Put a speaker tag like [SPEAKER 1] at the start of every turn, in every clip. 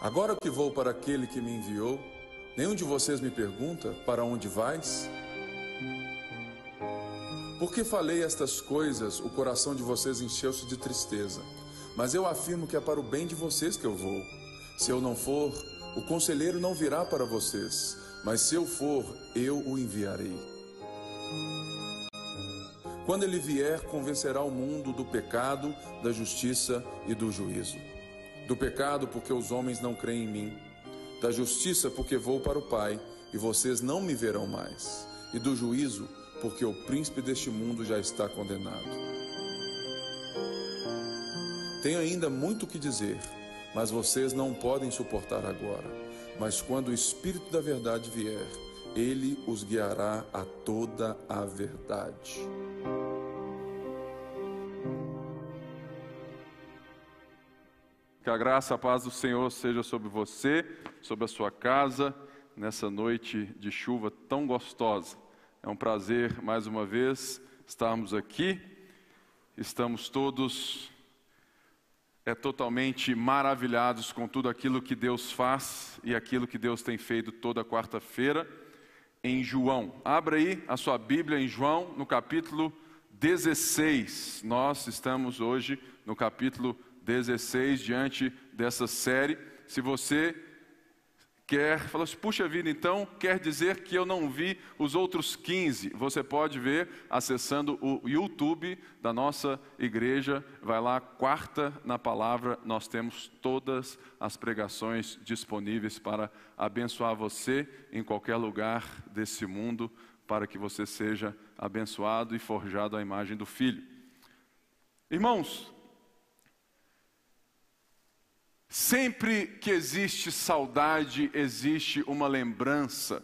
[SPEAKER 1] Agora que vou para aquele que me enviou, nenhum de vocês me pergunta: Para onde vais? Porque falei estas coisas, o coração de vocês encheu-se de tristeza. Mas eu afirmo que é para o bem de vocês que eu vou. Se eu não for, o conselheiro não virá para vocês, mas se eu for, eu o enviarei. Quando ele vier, convencerá o mundo do pecado, da justiça e do juízo. Do pecado, porque os homens não creem em mim. Da justiça, porque vou para o Pai e vocês não me verão mais. E do juízo, porque o príncipe deste mundo já está condenado. Tenho ainda muito o que dizer, mas vocês não podem suportar agora. Mas quando o Espírito da Verdade vier, ele os guiará a toda a verdade.
[SPEAKER 2] Que a graça, a paz do Senhor seja sobre você, sobre a sua casa, nessa noite de chuva tão gostosa. É um prazer, mais uma vez, estarmos aqui. Estamos todos é totalmente maravilhados com tudo aquilo que Deus faz e aquilo que Deus tem feito toda quarta-feira em João. Abra aí a sua Bíblia em João, no capítulo 16. Nós estamos hoje no capítulo 16 diante dessa série. Se você quer, fala assim, puxa vida, então quer dizer que eu não vi os outros 15. Você pode ver acessando o YouTube da nossa igreja, vai lá, quarta na palavra, nós temos todas as pregações disponíveis para abençoar você em qualquer lugar desse mundo, para que você seja abençoado e forjado à imagem do Filho. Irmãos, Sempre que existe saudade, existe uma lembrança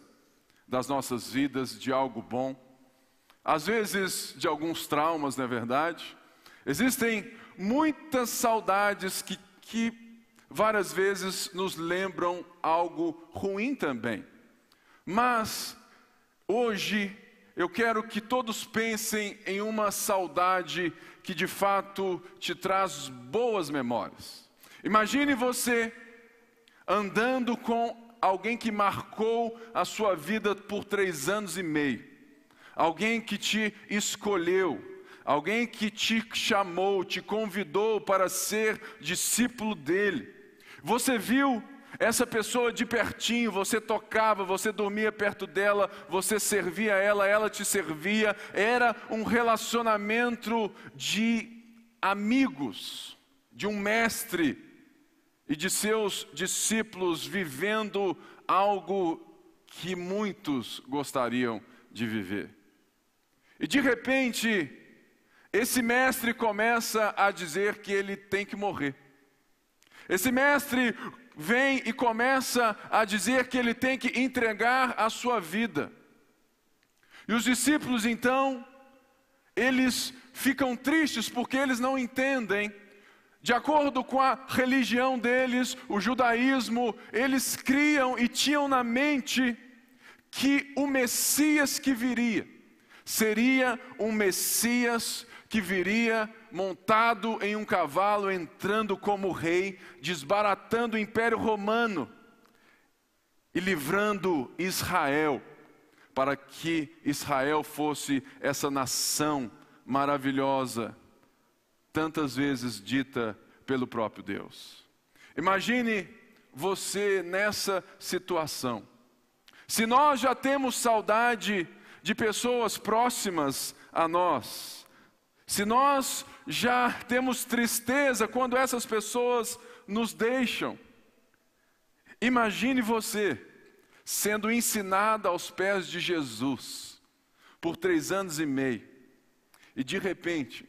[SPEAKER 2] das nossas vidas de algo bom, às vezes de alguns traumas, não é verdade? Existem muitas saudades que, que várias vezes nos lembram algo ruim também. Mas hoje eu quero que todos pensem em uma saudade que de fato te traz boas memórias. Imagine você andando com alguém que marcou a sua vida por três anos e meio, alguém que te escolheu, alguém que te chamou, te convidou para ser discípulo dele. Você viu essa pessoa de pertinho, você tocava, você dormia perto dela, você servia ela, ela te servia, era um relacionamento de amigos, de um mestre e de seus discípulos vivendo algo que muitos gostariam de viver. E de repente, esse mestre começa a dizer que ele tem que morrer. Esse mestre vem e começa a dizer que ele tem que entregar a sua vida. E os discípulos então, eles ficam tristes porque eles não entendem de acordo com a religião deles, o judaísmo, eles criam e tinham na mente que o Messias que viria seria um Messias que viria montado em um cavalo, entrando como rei, desbaratando o império romano e livrando Israel, para que Israel fosse essa nação maravilhosa tantas vezes dita pelo próprio Deus. Imagine você nessa situação. Se nós já temos saudade de pessoas próximas a nós, se nós já temos tristeza quando essas pessoas nos deixam, imagine você sendo ensinada aos pés de Jesus por três anos e meio, e de repente,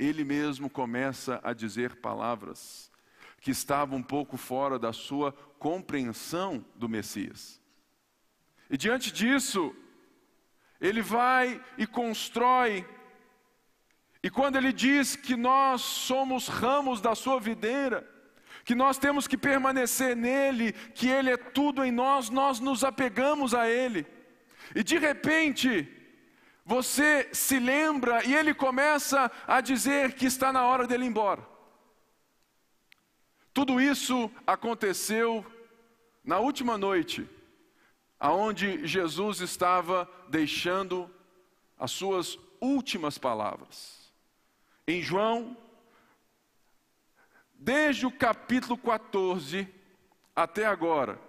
[SPEAKER 2] ele mesmo começa a dizer palavras que estavam um pouco fora da sua compreensão do Messias. E diante disso, ele vai e constrói, e quando ele diz que nós somos ramos da sua videira, que nós temos que permanecer nele, que ele é tudo em nós, nós nos apegamos a ele. E de repente, você se lembra e ele começa a dizer que está na hora dele ir embora. Tudo isso aconteceu na última noite, aonde Jesus estava deixando as suas últimas palavras. Em João, desde o capítulo 14 até agora,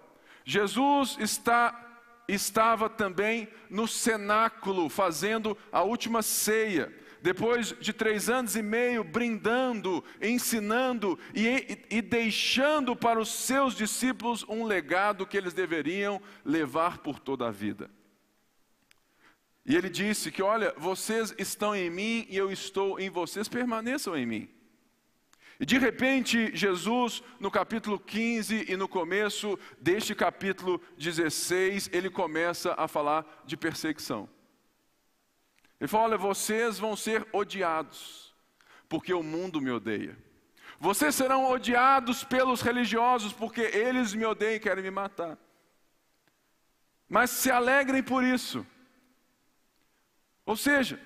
[SPEAKER 2] Jesus está estava também no cenáculo fazendo a última ceia depois de três anos e meio brindando, ensinando e, e, deixando para os seus discípulos um legado que eles deveriam levar por toda a vida. E ele disse que, olha, vocês estão em mim e eu estou em vocês, permaneçam em mim. E de repente, Jesus, no capítulo 15 e no começo deste capítulo 16, ele começa a falar de perseguição. Ele fala: Olha, vocês vão ser odiados, porque o mundo me odeia. Vocês serão odiados pelos religiosos, porque eles me odeiam e querem me matar. Mas se alegrem por isso. Ou seja,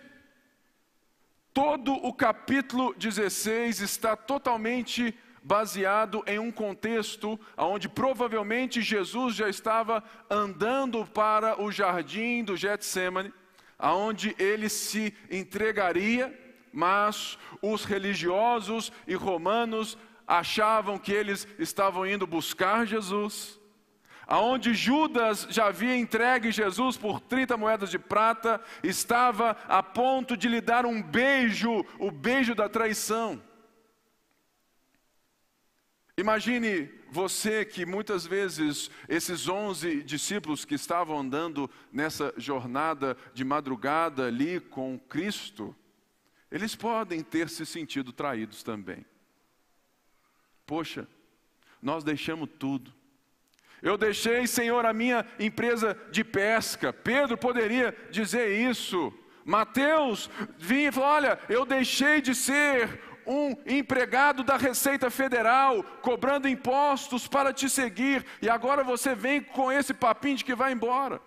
[SPEAKER 2] todo o capítulo 16 está totalmente baseado em um contexto onde provavelmente Jesus já estava andando para o jardim do Getsemane aonde ele se entregaria, mas os religiosos e romanos achavam que eles estavam indo buscar Jesus. Aonde Judas já havia entregue Jesus por 30 moedas de prata, estava a ponto de lhe dar um beijo, o beijo da traição. Imagine você que muitas vezes esses onze discípulos que estavam andando nessa jornada de madrugada ali com Cristo, eles podem ter se sentido traídos também. Poxa, nós deixamos tudo. Eu deixei, Senhor, a minha empresa de pesca. Pedro poderia dizer isso. Mateus vinha e falou: Olha, eu deixei de ser um empregado da Receita Federal cobrando impostos para te seguir, e agora você vem com esse papinho de que vai embora.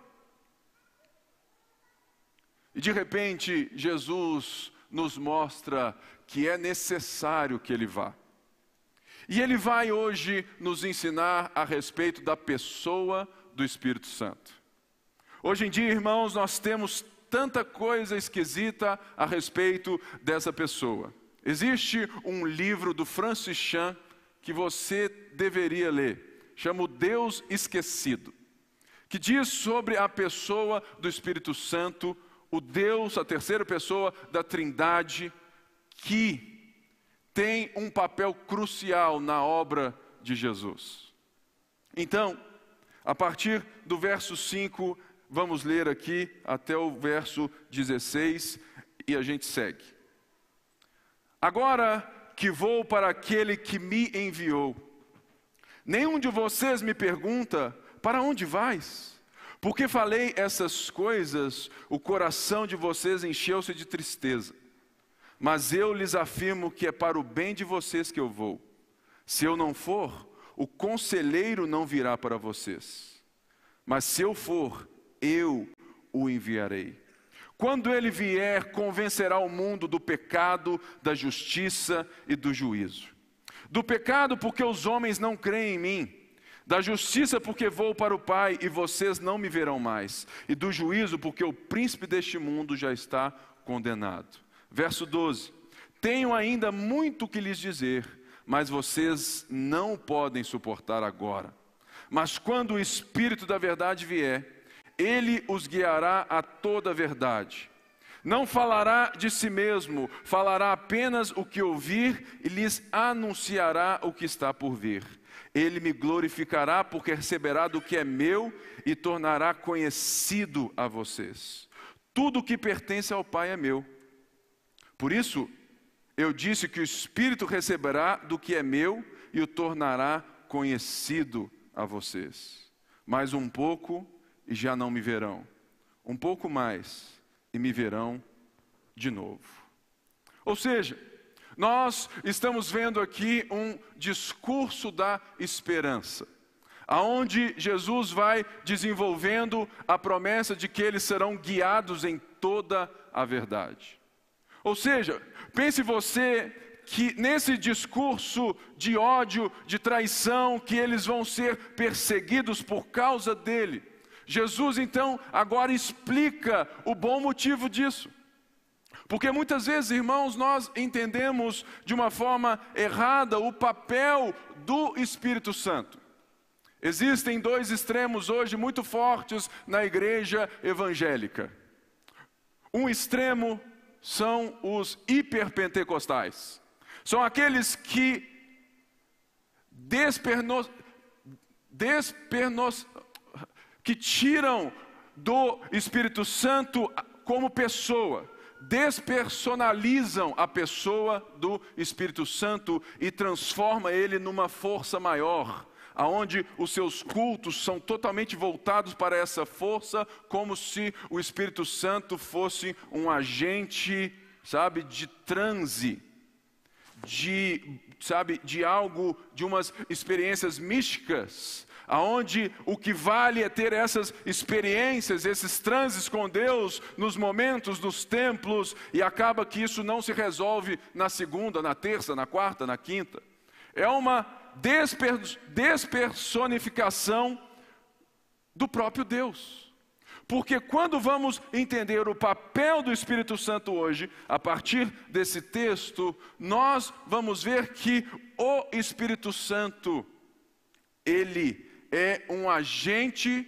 [SPEAKER 2] E de repente, Jesus nos mostra que é necessário que ele vá. E ele vai hoje nos ensinar a respeito da pessoa do Espírito Santo. Hoje em dia, irmãos, nós temos tanta coisa esquisita a respeito dessa pessoa. Existe um livro do Francis Chan que você deveria ler, chama o Deus Esquecido, que diz sobre a pessoa do Espírito Santo, o Deus, a terceira pessoa da Trindade, que tem um papel crucial na obra de Jesus. Então, a partir do verso 5, vamos ler aqui até o verso 16 e a gente segue. Agora que vou para aquele que me enviou, nenhum de vocês me pergunta: para onde vais? Porque falei essas coisas, o coração de vocês encheu-se de tristeza. Mas eu lhes afirmo que é para o bem de vocês que eu vou. Se eu não for, o conselheiro não virá para vocês. Mas se eu for, eu o enviarei. Quando ele vier, convencerá o mundo do pecado, da justiça e do juízo. Do pecado, porque os homens não creem em mim. Da justiça, porque vou para o Pai e vocês não me verão mais. E do juízo, porque o príncipe deste mundo já está condenado. Verso 12: Tenho ainda muito que lhes dizer, mas vocês não podem suportar agora. Mas quando o Espírito da Verdade vier, ele os guiará a toda a verdade. Não falará de si mesmo, falará apenas o que ouvir e lhes anunciará o que está por vir. Ele me glorificará, porque receberá do que é meu e tornará conhecido a vocês. Tudo o que pertence ao Pai é meu. Por isso, eu disse que o Espírito receberá do que é meu e o tornará conhecido a vocês. Mais um pouco e já não me verão. Um pouco mais e me verão de novo. Ou seja, nós estamos vendo aqui um discurso da esperança, aonde Jesus vai desenvolvendo a promessa de que eles serão guiados em toda a verdade. Ou seja, pense você que nesse discurso de ódio, de traição, que eles vão ser perseguidos por causa dele, Jesus então agora explica o bom motivo disso. Porque muitas vezes, irmãos, nós entendemos de uma forma errada o papel do Espírito Santo. Existem dois extremos hoje muito fortes na igreja evangélica. Um extremo são os hiperpentecostais. São aqueles que despernos, despernos, que tiram do Espírito Santo como pessoa, despersonalizam a pessoa do Espírito Santo e transforma ele numa força maior, aonde os seus cultos são totalmente voltados para essa força, como se o Espírito Santo fosse um agente, sabe, de transe, de, sabe, de algo, de umas experiências místicas, aonde o que vale é ter essas experiências, esses transes com Deus nos momentos dos templos e acaba que isso não se resolve na segunda, na terça, na quarta, na quinta. É uma desper, despersonificação do próprio Deus. Porque quando vamos entender o papel do Espírito Santo hoje, a partir desse texto, nós vamos ver que o Espírito Santo, ele é um agente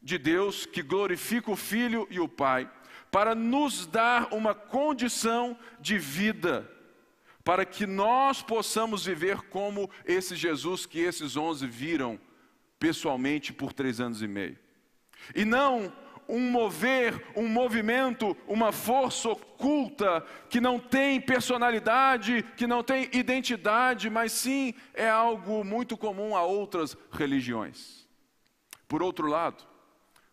[SPEAKER 2] de Deus que glorifica o Filho e o Pai, para nos dar uma condição de vida para que nós possamos viver como esse Jesus que esses onze viram pessoalmente por três anos e meio. E não um mover, um movimento, uma força oculta que não tem personalidade, que não tem identidade, mas sim é algo muito comum a outras religiões. Por outro lado,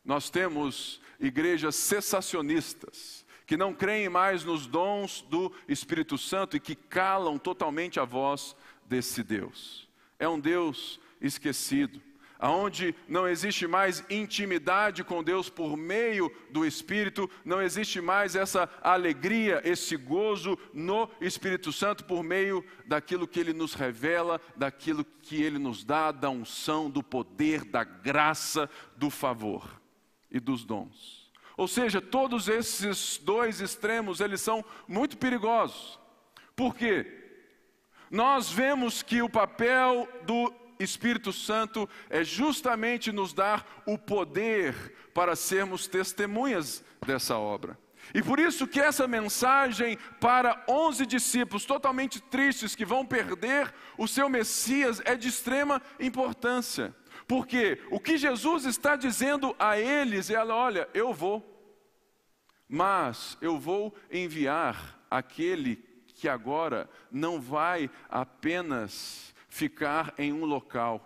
[SPEAKER 2] nós temos igrejas cessacionistas, que não creem mais nos dons do Espírito Santo e que calam totalmente a voz desse Deus. É um Deus esquecido, aonde não existe mais intimidade com Deus por meio do Espírito, não existe mais essa alegria, esse gozo no Espírito Santo por meio daquilo que ele nos revela, daquilo que ele nos dá, da unção, do poder, da graça, do favor e dos dons. Ou seja, todos esses dois extremos, eles são muito perigosos. Por quê? Nós vemos que o papel do Espírito Santo é justamente nos dar o poder para sermos testemunhas dessa obra. E por isso que essa mensagem para onze discípulos totalmente tristes que vão perder o seu Messias é de extrema importância. Porque o que Jesus está dizendo a eles é: olha, eu vou, mas eu vou enviar aquele que agora não vai apenas ficar em um local,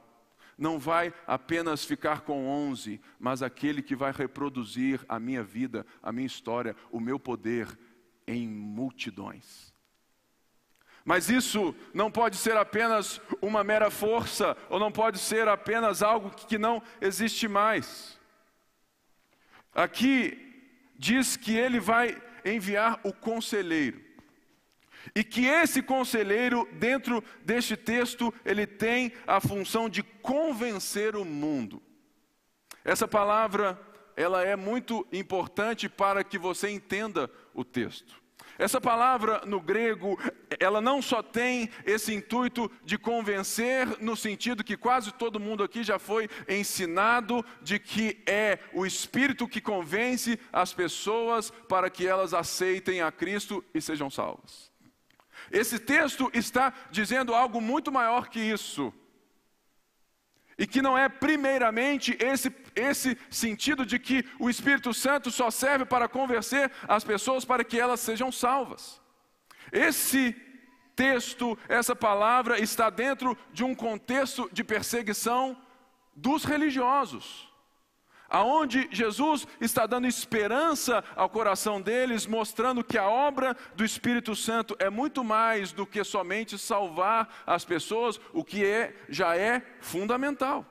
[SPEAKER 2] não vai apenas ficar com onze, mas aquele que vai reproduzir a minha vida, a minha história, o meu poder em multidões. Mas isso não pode ser apenas uma mera força, ou não pode ser apenas algo que não existe mais. Aqui diz que ele vai enviar o conselheiro. E que esse conselheiro, dentro deste texto, ele tem a função de convencer o mundo. Essa palavra, ela é muito importante para que você entenda o texto. Essa palavra no grego, ela não só tem esse intuito de convencer, no sentido que quase todo mundo aqui já foi ensinado de que é o Espírito que convence as pessoas para que elas aceitem a Cristo e sejam salvas. Esse texto está dizendo algo muito maior que isso. E que não é primeiramente esse, esse sentido de que o Espírito Santo só serve para convencer as pessoas para que elas sejam salvas. Esse texto, essa palavra está dentro de um contexto de perseguição dos religiosos aonde Jesus está dando esperança ao coração deles, mostrando que a obra do Espírito Santo é muito mais do que somente salvar as pessoas, o que é já é fundamental.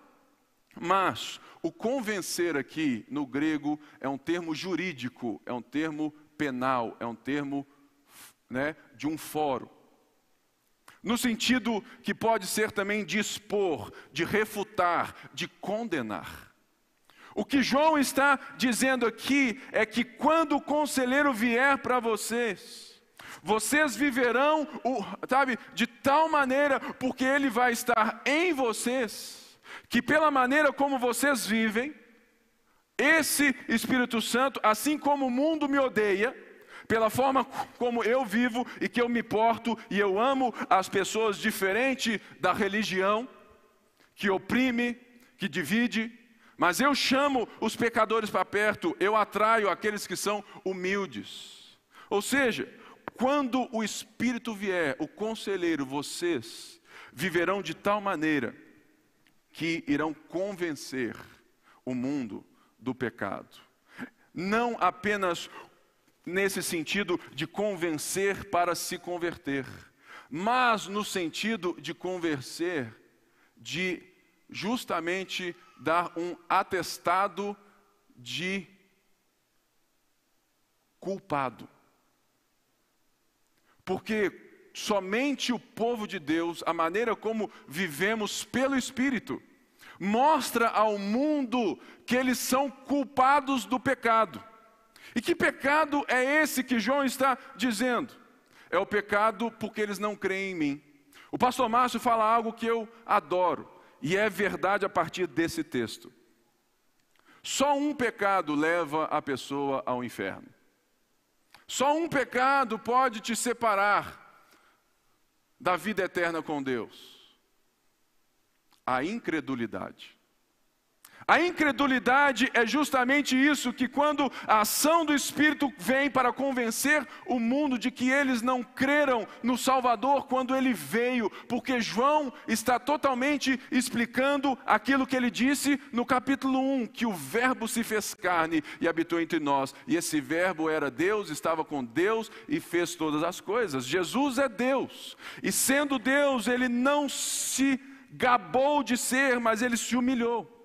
[SPEAKER 2] Mas o convencer aqui no grego é um termo jurídico, é um termo penal, é um termo né, de um fórum. no sentido que pode ser também de expor, de refutar, de condenar. O que João está dizendo aqui é que quando o conselheiro vier para vocês, vocês viverão, o, sabe, de tal maneira, porque ele vai estar em vocês, que pela maneira como vocês vivem, esse Espírito Santo, assim como o mundo me odeia, pela forma como eu vivo e que eu me porto e eu amo as pessoas diferente da religião que oprime, que divide, mas eu chamo os pecadores para perto, eu atraio aqueles que são humildes. Ou seja, quando o Espírito vier, o conselheiro, vocês viverão de tal maneira que irão convencer o mundo do pecado. Não apenas nesse sentido de convencer para se converter, mas no sentido de convencer, de justamente dar um atestado de culpado. Porque somente o povo de Deus, a maneira como vivemos pelo Espírito, mostra ao mundo que eles são culpados do pecado. E que pecado é esse que João está dizendo? É o pecado porque eles não creem em mim. O pastor Márcio fala algo que eu adoro, e é verdade a partir desse texto. Só um pecado leva a pessoa ao inferno. Só um pecado pode te separar da vida eterna com Deus: a incredulidade. A incredulidade é justamente isso, que quando a ação do Espírito vem para convencer o mundo de que eles não creram no Salvador quando ele veio, porque João está totalmente explicando aquilo que ele disse no capítulo 1, que o Verbo se fez carne e habitou entre nós, e esse Verbo era Deus, estava com Deus e fez todas as coisas. Jesus é Deus, e sendo Deus, ele não se gabou de ser, mas ele se humilhou.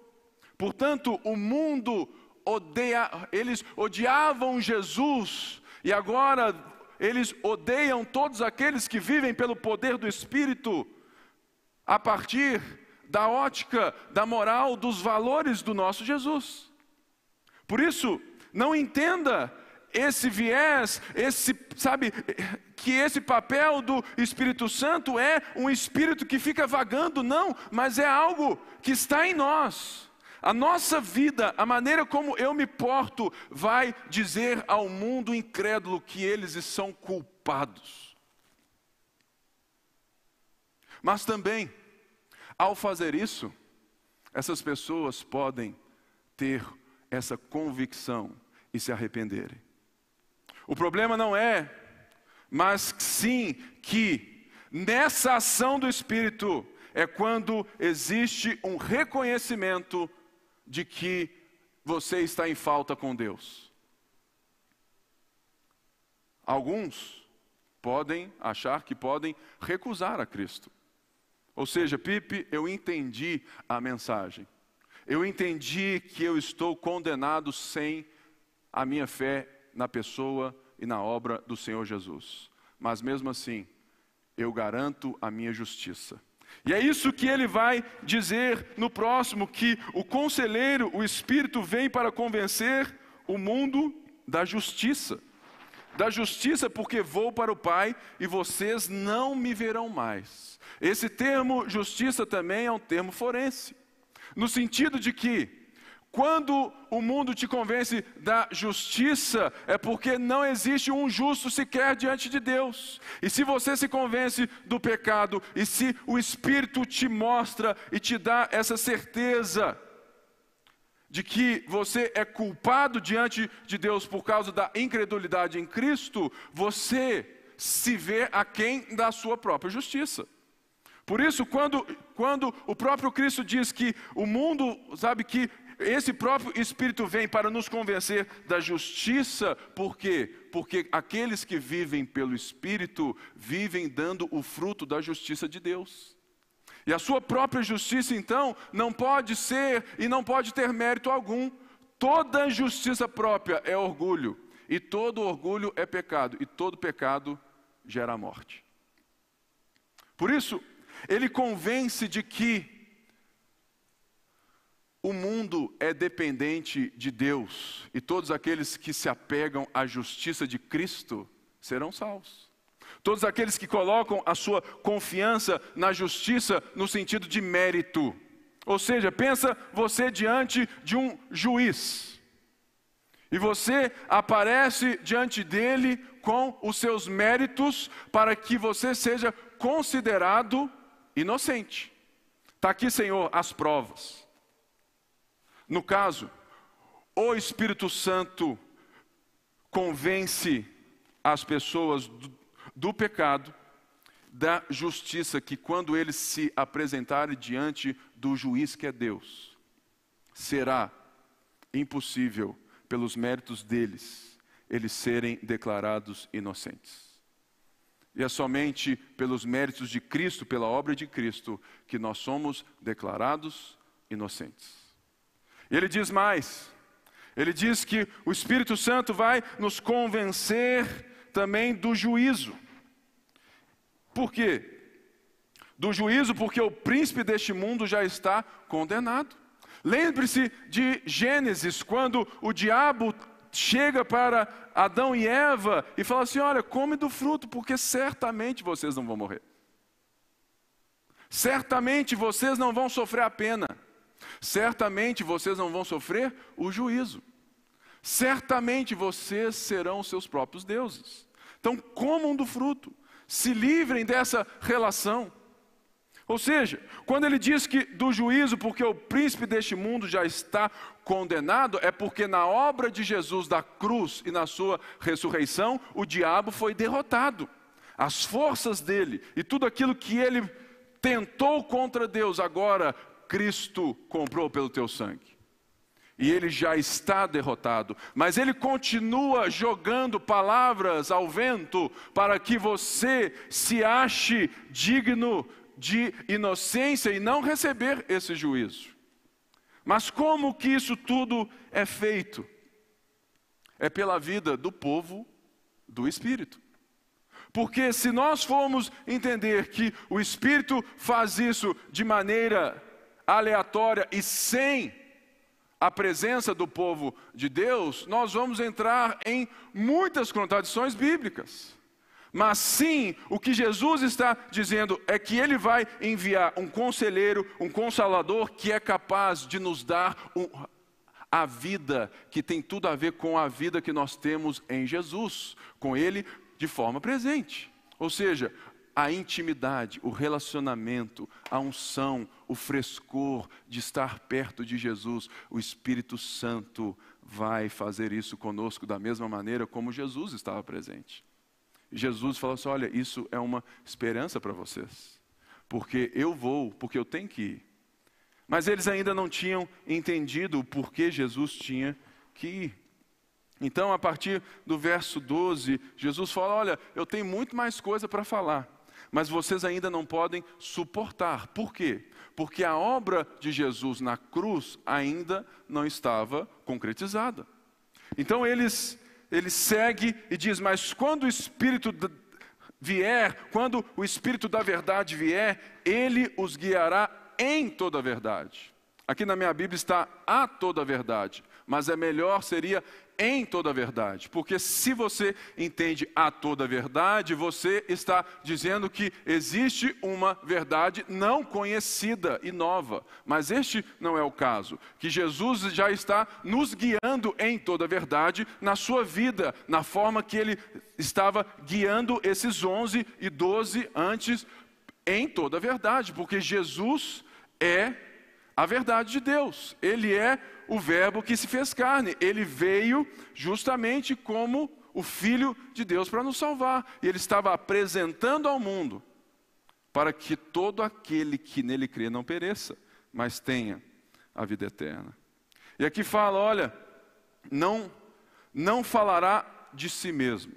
[SPEAKER 2] Portanto, o mundo odeia, eles odiavam Jesus e agora eles odeiam todos aqueles que vivem pelo poder do Espírito a partir da ótica, da moral, dos valores do nosso Jesus. Por isso, não entenda esse viés, esse, sabe, que esse papel do Espírito Santo é um espírito que fica vagando, não, mas é algo que está em nós. A nossa vida, a maneira como eu me porto, vai dizer ao mundo incrédulo que eles são culpados. Mas também, ao fazer isso, essas pessoas podem ter essa convicção e se arrependerem. O problema não é, mas sim que nessa ação do Espírito é quando existe um reconhecimento de que você está em falta com Deus. Alguns podem achar que podem recusar a Cristo. Ou seja, Pipe, eu entendi a mensagem. Eu entendi que eu estou condenado sem a minha fé na pessoa e na obra do Senhor Jesus. Mas mesmo assim, eu garanto a minha justiça. E é isso que ele vai dizer no próximo: que o conselheiro, o Espírito, vem para convencer o mundo da justiça. Da justiça, porque vou para o Pai e vocês não me verão mais. Esse termo justiça também é um termo forense, no sentido de que quando o mundo te convence da justiça, é porque não existe um justo sequer diante de Deus. E se você se convence do pecado, e se o Espírito te mostra e te dá essa certeza de que você é culpado diante de Deus por causa da incredulidade em Cristo, você se vê aquém da sua própria justiça. Por isso, quando, quando o próprio Cristo diz que o mundo, sabe, que esse próprio Espírito vem para nos convencer da justiça, por quê? Porque aqueles que vivem pelo Espírito vivem dando o fruto da justiça de Deus. E a sua própria justiça, então, não pode ser e não pode ter mérito algum. Toda justiça própria é orgulho, e todo orgulho é pecado, e todo pecado gera morte. Por isso, ele convence de que o mundo é dependente de Deus e todos aqueles que se apegam à justiça de Cristo serão salvos. Todos aqueles que colocam a sua confiança na justiça no sentido de mérito. Ou seja, pensa você diante de um juiz. E você aparece diante dele com os seus méritos para que você seja considerado inocente. Está aqui, Senhor, as provas. No caso, o Espírito Santo convence as pessoas do, do pecado, da justiça, que quando eles se apresentarem diante do juiz que é Deus, será impossível, pelos méritos deles, eles serem declarados inocentes. E é somente pelos méritos de Cristo, pela obra de Cristo, que nós somos declarados inocentes. E ele diz mais: ele diz que o Espírito Santo vai nos convencer também do juízo. Por quê? Do juízo, porque o príncipe deste mundo já está condenado. Lembre-se de Gênesis, quando o diabo chega para Adão e Eva e fala assim: Olha, come do fruto, porque certamente vocês não vão morrer. Certamente vocês não vão sofrer a pena. Certamente vocês não vão sofrer o juízo. Certamente vocês serão seus próprios deuses. Então comam do fruto, se livrem dessa relação. Ou seja, quando ele diz que do juízo, porque o príncipe deste mundo já está condenado, é porque na obra de Jesus da cruz e na sua ressurreição, o diabo foi derrotado. As forças dele e tudo aquilo que ele tentou contra Deus, agora Cristo comprou pelo teu sangue. E ele já está derrotado, mas ele continua jogando palavras ao vento para que você se ache digno de inocência e não receber esse juízo. Mas como que isso tudo é feito? É pela vida do povo do Espírito. Porque se nós formos entender que o Espírito faz isso de maneira aleatória e sem a presença do povo de Deus, nós vamos entrar em muitas contradições bíblicas. Mas sim, o que Jesus está dizendo é que Ele vai enviar um conselheiro, um consolador que é capaz de nos dar um, a vida que tem tudo a ver com a vida que nós temos em Jesus, com Ele de forma presente. Ou seja, a intimidade, o relacionamento, a unção, o frescor de estar perto de Jesus, o Espírito Santo vai fazer isso conosco da mesma maneira como Jesus estava presente. Jesus falou assim: olha, isso é uma esperança para vocês, porque eu vou, porque eu tenho que ir. Mas eles ainda não tinham entendido o porquê Jesus tinha que ir. Então, a partir do verso 12, Jesus fala: Olha, eu tenho muito mais coisa para falar, mas vocês ainda não podem suportar. Por quê? Porque a obra de Jesus na cruz ainda não estava concretizada. Então, eles ele segue e diz: Mas quando o Espírito vier, quando o Espírito da verdade vier, ele os guiará em toda a verdade. Aqui na minha Bíblia está a toda a verdade, mas é melhor seria em toda a verdade, porque se você entende a toda a verdade, você está dizendo que existe uma verdade não conhecida e nova, mas este não é o caso, que Jesus já está nos guiando em toda a verdade na sua vida, na forma que ele estava guiando esses 11 e 12 antes em toda a verdade, porque Jesus é a verdade de Deus, ele é o Verbo que se fez carne. Ele veio justamente como o Filho de Deus para nos salvar. E ele estava apresentando ao mundo para que todo aquele que nele crê não pereça, mas tenha a vida eterna. E aqui fala, olha, não não falará de si mesmo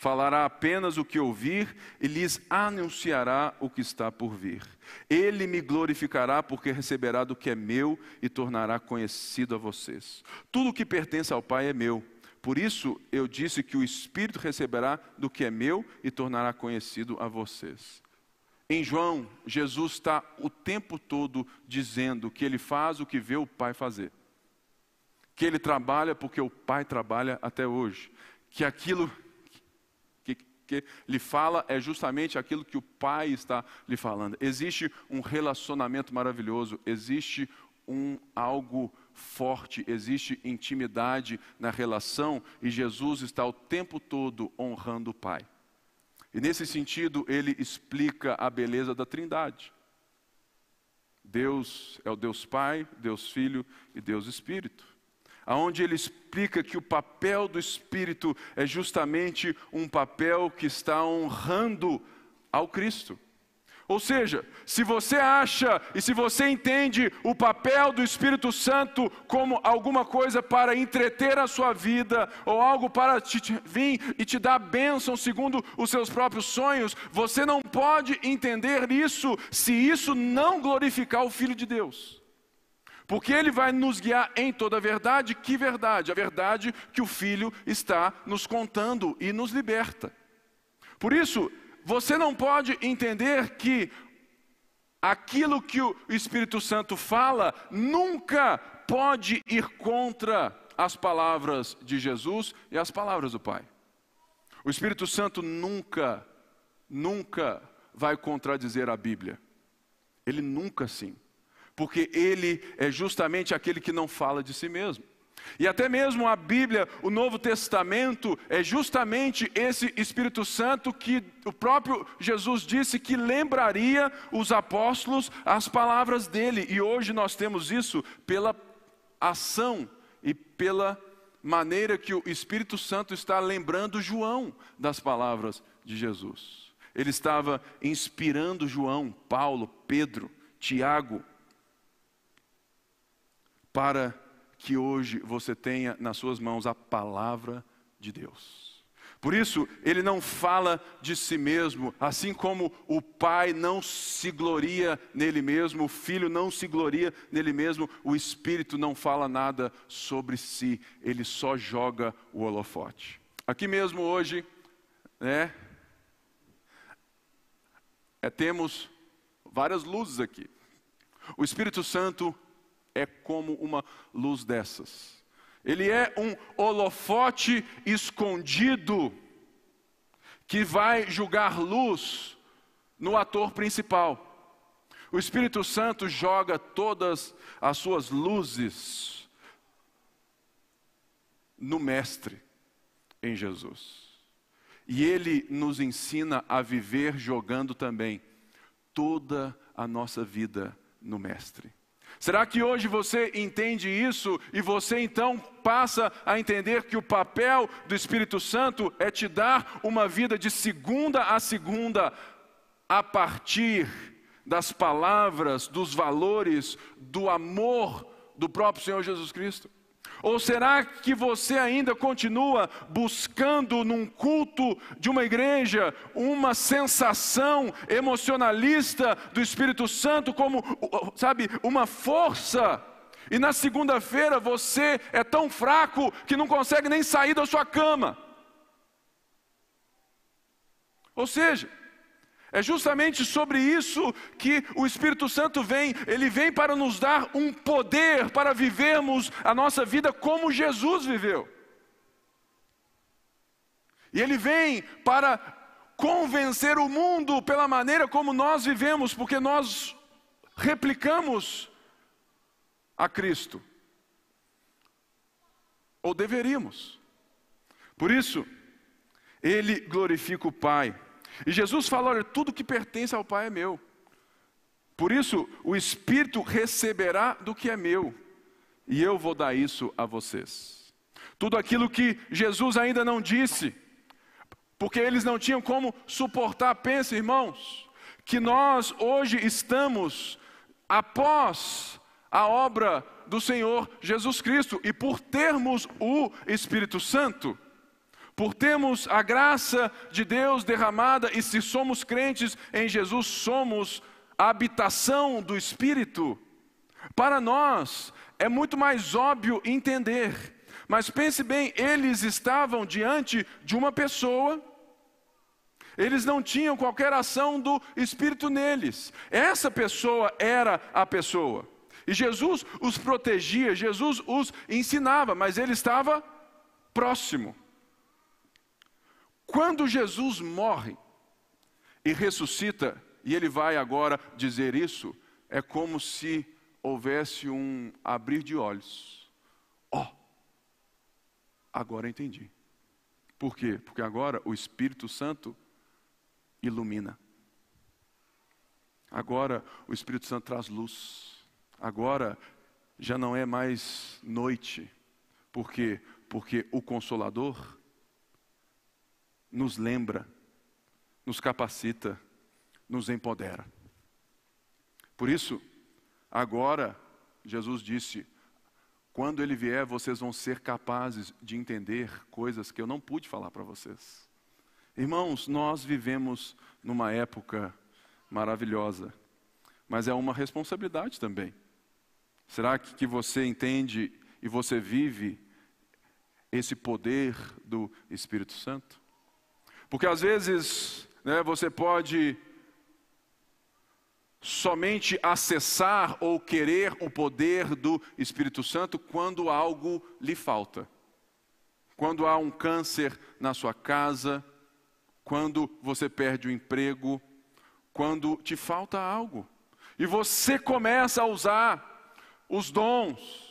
[SPEAKER 2] falará apenas o que ouvir e lhes anunciará o que está por vir. Ele me glorificará, porque receberá do que é meu e tornará conhecido a vocês. Tudo o que pertence ao Pai é meu. Por isso eu disse que o Espírito receberá do que é meu e tornará conhecido a vocês. Em João, Jesus está o tempo todo dizendo que ele faz o que vê o Pai fazer, que ele trabalha porque o Pai trabalha até hoje, que aquilo que, que lhe fala é justamente aquilo que o Pai está lhe falando. Existe um relacionamento maravilhoso, existe um algo forte, existe intimidade na relação e Jesus está o tempo todo honrando o Pai. E nesse sentido, ele explica a beleza da Trindade. Deus é o Deus Pai, Deus Filho e Deus Espírito. Aonde ele explica que o papel do Espírito é justamente um papel que está honrando ao Cristo. Ou seja, se você acha e se você entende o papel do Espírito Santo como alguma coisa para entreter a sua vida, ou algo para te, te, vir e te dar bênção segundo os seus próprios sonhos, você não pode entender isso se isso não glorificar o Filho de Deus. Porque ele vai nos guiar em toda a verdade. Que verdade? A verdade que o Filho está nos contando e nos liberta. Por isso, você não pode entender que aquilo que o Espírito Santo fala nunca pode ir contra as palavras de Jesus e as palavras do Pai. O Espírito Santo nunca, nunca vai contradizer a Bíblia. Ele nunca sim. Porque ele é justamente aquele que não fala de si mesmo. E até mesmo a Bíblia, o Novo Testamento, é justamente esse Espírito Santo que o próprio Jesus disse que lembraria os apóstolos as palavras dele. E hoje nós temos isso pela ação e pela maneira que o Espírito Santo está lembrando João das palavras de Jesus. Ele estava inspirando João, Paulo, Pedro, Tiago para que hoje você tenha nas suas mãos a palavra de Deus. Por isso, ele não fala de si mesmo, assim como o pai não se gloria nele mesmo, o filho não se gloria nele mesmo, o espírito não fala nada sobre si, ele só joga o holofote. Aqui mesmo hoje, né, é, temos várias luzes aqui. O Espírito Santo é como uma luz dessas. Ele é um holofote escondido que vai julgar luz no ator principal. O Espírito Santo joga todas as suas luzes no Mestre, em Jesus. E ele nos ensina a viver jogando também toda a nossa vida no Mestre. Será que hoje você entende isso e você então passa a entender que o papel do Espírito Santo é te dar uma vida de segunda a segunda a partir das palavras, dos valores, do amor do próprio Senhor Jesus Cristo? Ou será que você ainda continua buscando num culto de uma igreja uma sensação emocionalista do Espírito Santo como, sabe, uma força? E na segunda-feira você é tão fraco que não consegue nem sair da sua cama. Ou seja, é justamente sobre isso que o Espírito Santo vem, ele vem para nos dar um poder para vivermos a nossa vida como Jesus viveu. E ele vem para convencer o mundo pela maneira como nós vivemos, porque nós replicamos a Cristo. Ou deveríamos. Por isso, ele glorifica o Pai. E Jesus fala: olha, tudo que pertence ao Pai é meu. Por isso, o Espírito receberá do que é meu, e eu vou dar isso a vocês. Tudo aquilo que Jesus ainda não disse, porque eles não tinham como suportar. Pense, irmãos, que nós hoje estamos após a obra do Senhor Jesus Cristo, e por termos o Espírito Santo, por termos a graça de Deus derramada e se somos crentes em Jesus, somos a habitação do Espírito. Para nós é muito mais óbvio entender, mas pense bem, eles estavam diante de uma pessoa Eles não tinham qualquer ação do Espírito neles. Essa pessoa era a pessoa. E Jesus os protegia, Jesus os ensinava, mas ele estava próximo. Quando Jesus morre e ressuscita, e ele vai agora dizer isso, é como se houvesse um abrir de olhos. Ó, oh, agora entendi. Por quê? Porque agora o Espírito Santo ilumina. Agora o Espírito Santo traz luz. Agora já não é mais noite. Por quê? Porque o Consolador nos lembra, nos capacita, nos empodera. Por isso, agora, Jesus disse: quando ele vier, vocês vão ser capazes de entender coisas que eu não pude falar para vocês. Irmãos, nós vivemos numa época maravilhosa, mas é uma responsabilidade também. Será que você entende e você vive esse poder do Espírito Santo? Porque às vezes né, você pode somente acessar ou querer o poder do Espírito Santo quando algo lhe falta. Quando há um câncer na sua casa, quando você perde o emprego, quando te falta algo. E você começa a usar os dons,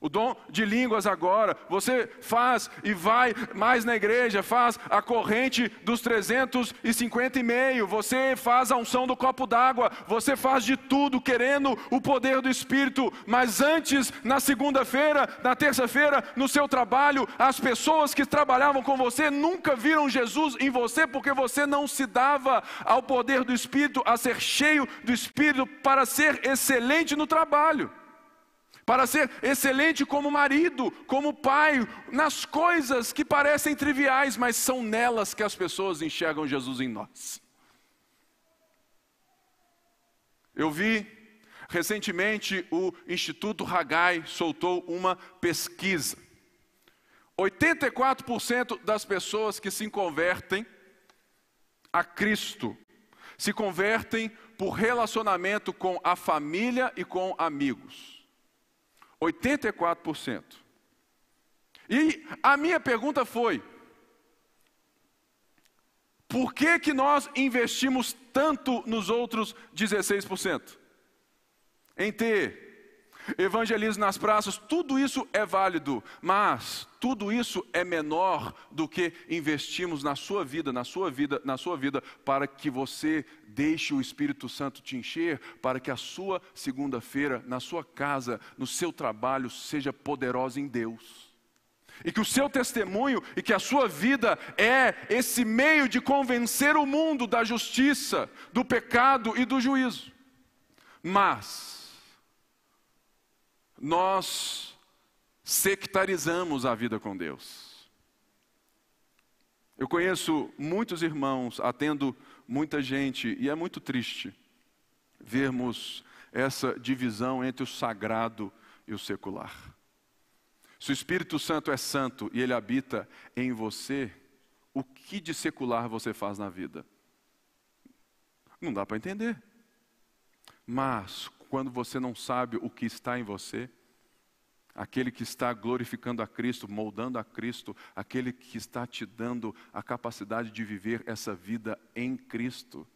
[SPEAKER 2] o dom de línguas agora, você faz e vai mais na igreja, faz a corrente dos 350 e meio, você faz a unção do copo d'água, você faz de tudo querendo o poder do Espírito, mas antes, na segunda-feira, na terça-feira, no seu trabalho, as pessoas que trabalhavam com você nunca viram Jesus em você, porque você não se dava ao poder do Espírito, a ser cheio do Espírito para ser excelente no trabalho para ser excelente como marido, como pai, nas coisas que parecem triviais, mas são nelas que as pessoas enxergam Jesus em nós. Eu vi recentemente o Instituto Hagai soltou uma pesquisa. 84% das pessoas que se convertem a Cristo se convertem por relacionamento com a família e com amigos. 84%. E a minha pergunta foi: por que, que nós investimos tanto nos outros 16%? Em ter evangelismo nas praças, tudo isso é válido, mas tudo isso é menor do que investimos na sua vida, na sua vida, na sua vida, para que você deixe o Espírito Santo te encher, para que a sua segunda-feira, na sua casa, no seu trabalho, seja poderosa em Deus. E que o seu testemunho e que a sua vida é esse meio de convencer o mundo da justiça, do pecado e do juízo. Mas, nós sectarizamos a vida com Deus. Eu conheço muitos irmãos, atendo muita gente, e é muito triste vermos essa divisão entre o sagrado e o secular. Se o Espírito Santo é santo e ele habita em você, o que de secular você faz na vida? Não dá para entender. Mas quando você não sabe o que está em você, aquele que está glorificando a Cristo, moldando a Cristo, aquele que está te dando a capacidade de viver essa vida em Cristo,